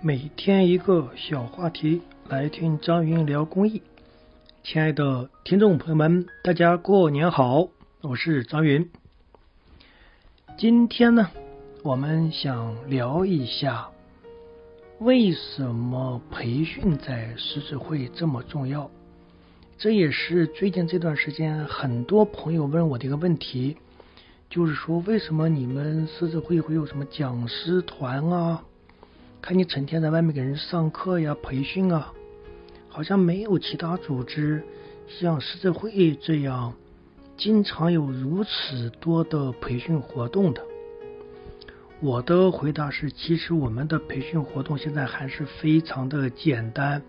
每天一个小话题，来听张云聊公益。亲爱的听众朋友们，大家过年好，我是张云。今天呢，我们想聊一下为什么培训在狮子会这么重要。这也是最近这段时间很多朋友问我的一个问题，就是说为什么你们狮子会会有什么讲师团啊？看你成天在外面给人上课呀、培训啊，好像没有其他组织像狮子会这样经常有如此多的培训活动的。我的回答是，其实我们的培训活动现在还是非常的简单，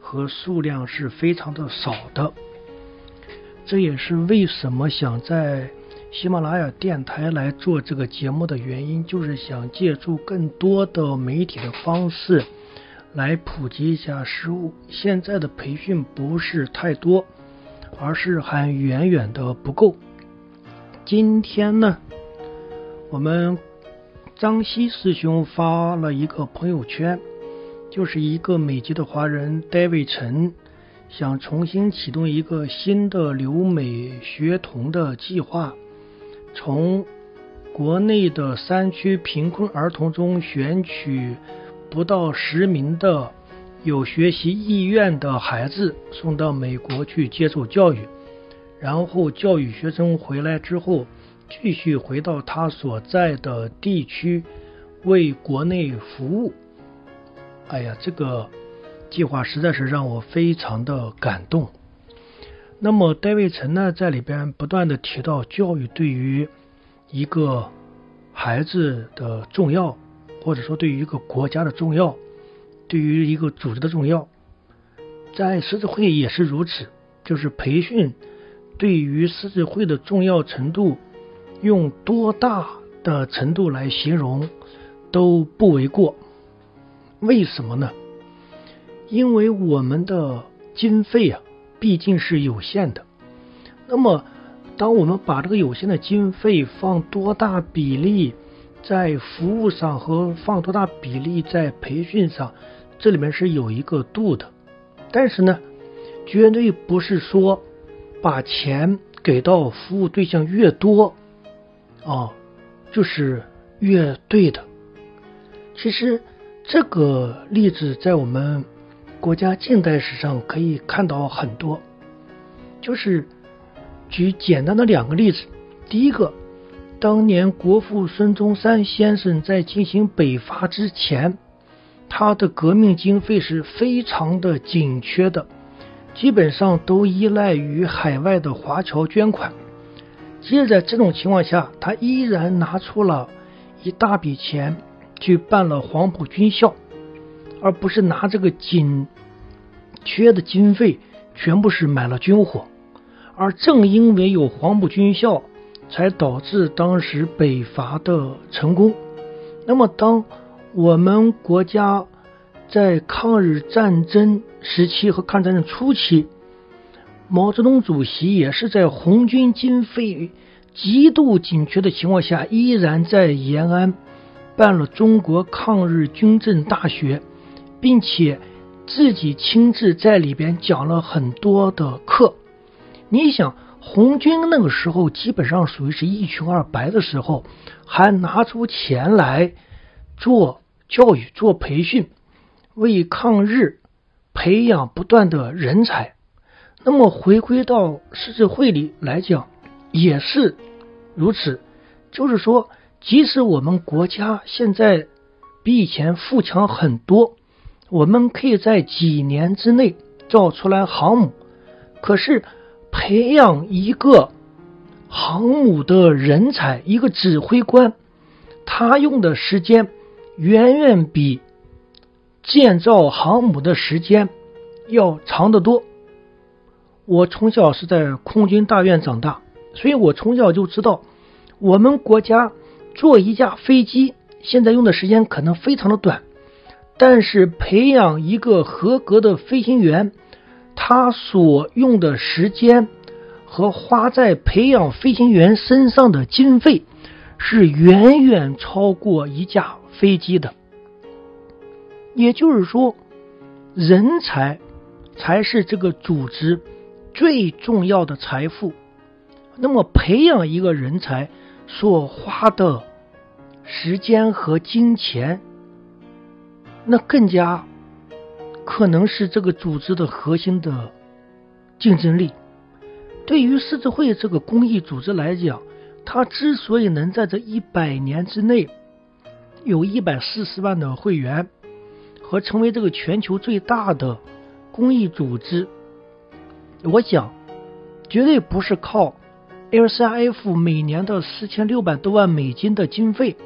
和数量是非常的少的。这也是为什么想在。喜马拉雅电台来做这个节目的原因，就是想借助更多的媒体的方式来普及一下食物。现在的培训不是太多，而是还远远的不够。今天呢，我们张希师兄发了一个朋友圈，就是一个美籍的华人 David 陈想重新启动一个新的留美学童的计划。从国内的山区贫困儿童中选取不到十名的有学习意愿的孩子送到美国去接受教育，然后教育学生回来之后，继续回到他所在的地区为国内服务。哎呀，这个计划实在是让我非常的感动。那么戴维陈呢，在里边不断的提到教育对于一个孩子的重要，或者说对于一个国家的重要，对于一个组织的重要，在狮子会也是如此。就是培训对于狮子会的重要程度，用多大的程度来形容都不为过。为什么呢？因为我们的经费啊。毕竟是有限的，那么当我们把这个有限的经费放多大比例在服务上和放多大比例在培训上，这里面是有一个度的。但是呢，绝对不是说把钱给到服务对象越多啊，就是越对的。其实这个例子在我们。国家近代史上可以看到很多，就是举简单的两个例子。第一个，当年国父孙中山先生在进行北伐之前，他的革命经费是非常的紧缺的，基本上都依赖于海外的华侨捐款。即使在这种情况下，他依然拿出了一大笔钱去办了黄埔军校。而不是拿这个紧缺的经费全部是买了军火，而正因为有黄埔军校，才导致当时北伐的成功。那么，当我们国家在抗日战争时期和抗战争初期，毛泽东主席也是在红军经费极度紧缺的情况下，依然在延安办了中国抗日军政大学。并且自己亲自在里边讲了很多的课。你想，红军那个时候基本上属于是一穷二白的时候，还拿出钱来做教育、做培训，为抗日培养不断的人才。那么回归到狮子会里来讲，也是如此。就是说，即使我们国家现在比以前富强很多。我们可以在几年之内造出来航母，可是培养一个航母的人才，一个指挥官，他用的时间远远比建造航母的时间要长得多。我从小是在空军大院长大，所以我从小就知道，我们国家做一架飞机，现在用的时间可能非常的短。但是培养一个合格的飞行员，他所用的时间和花在培养飞行员身上的经费，是远远超过一架飞机的。也就是说，人才才是这个组织最重要的财富。那么，培养一个人才所花的时间和金钱，那更加可能是这个组织的核心的竞争力。对于狮子会这个公益组织来讲，它之所以能在这一百年之内有一百四十万的会员，和成为这个全球最大的公益组织，我想绝对不是靠 LCF 每年的四千六百多万美金的经费，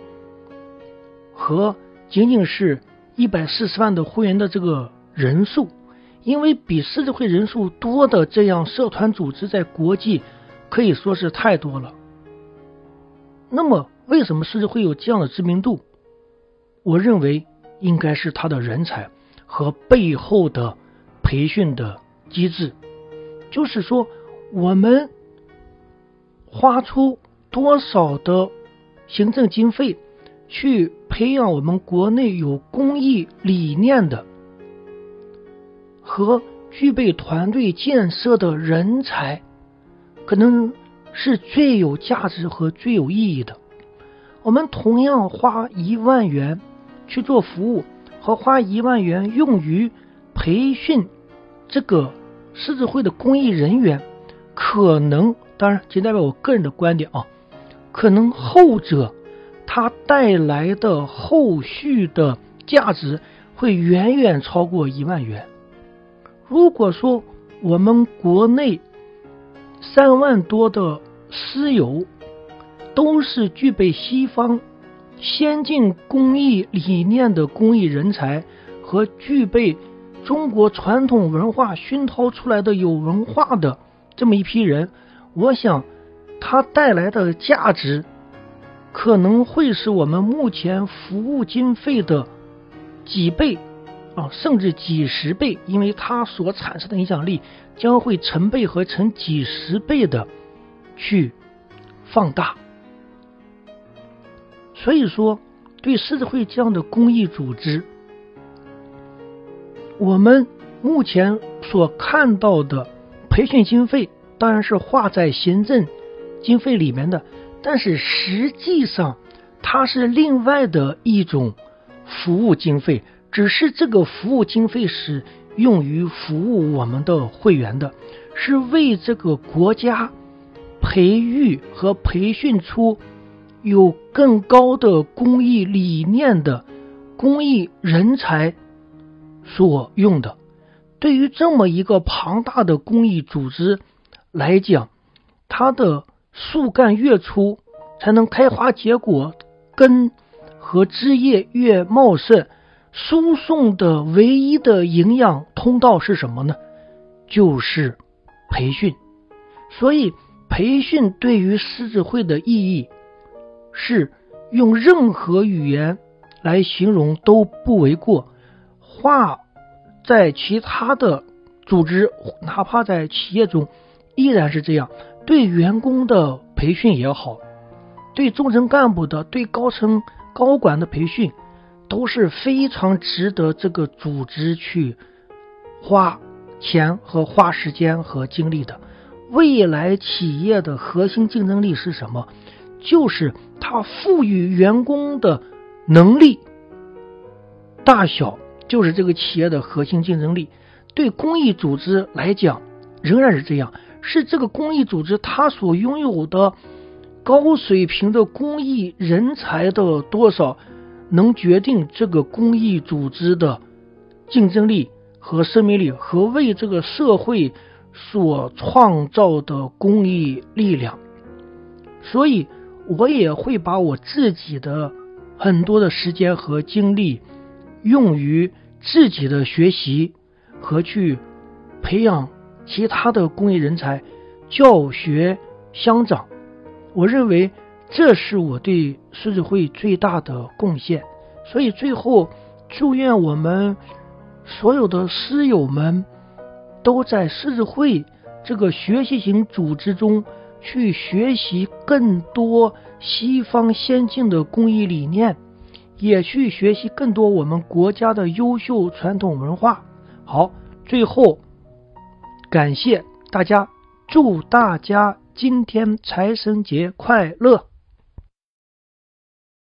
和仅仅是一百四十万的会员的这个人数。因为比狮子会人数多的这样社团组织在国际可以说是太多了。那么，为什么狮子会有这样的知名度？我认为应该是他的人才和背后的培训的机制。就是说，我们花出多少的行政经费去培养我们国内有公益理念的？和具备团队建设的人才，可能是最有价值和最有意义的。我们同样花一万元去做服务，和花一万元用于培训这个狮子会的公益人员，可能当然仅代表我个人的观点啊，可能后者它带来的后续的价值会远远超过一万元。如果说我们国内三万多的私友都是具备西方先进工艺理念的工艺人才，和具备中国传统文化熏陶出来的有文化的这么一批人，我想它带来的价值可能会是我们目前服务经费的几倍。啊，甚至几十倍，因为它所产生的影响力将会成倍和成几十倍的去放大。所以说，对狮子会这样的公益组织，我们目前所看到的培训经费当然是划在行政经费里面的，但是实际上它是另外的一种服务经费。只是这个服务经费是用于服务我们的会员的，是为这个国家培育和培训出有更高的公益理念的公益人才所用的。对于这么一个庞大的公益组织来讲，它的树干越粗，才能开花结果，根和枝叶越茂盛。输送的唯一的营养通道是什么呢？就是培训。所以，培训对于狮子会的意义是用任何语言来形容都不为过。话在其他的组织，哪怕在企业中，依然是这样。对员工的培训也好，对中层干部的、对高层高管的培训。都是非常值得这个组织去花钱和花时间和精力的。未来企业的核心竞争力是什么？就是它赋予员工的能力大小，就是这个企业的核心竞争力。对公益组织来讲，仍然是这样，是这个公益组织它所拥有的高水平的公益人才的多少。能决定这个公益组织的竞争力和生命力，和为这个社会所创造的公益力量。所以，我也会把我自己的很多的时间和精力用于自己的学习和去培养其他的公益人才，教学相长。我认为。这是我对狮子会最大的贡献，所以最后祝愿我们所有的师友们都在狮子会这个学习型组织中去学习更多西方先进的公益理念，也去学习更多我们国家的优秀传统文化。好，最后感谢大家，祝大家今天财神节快乐！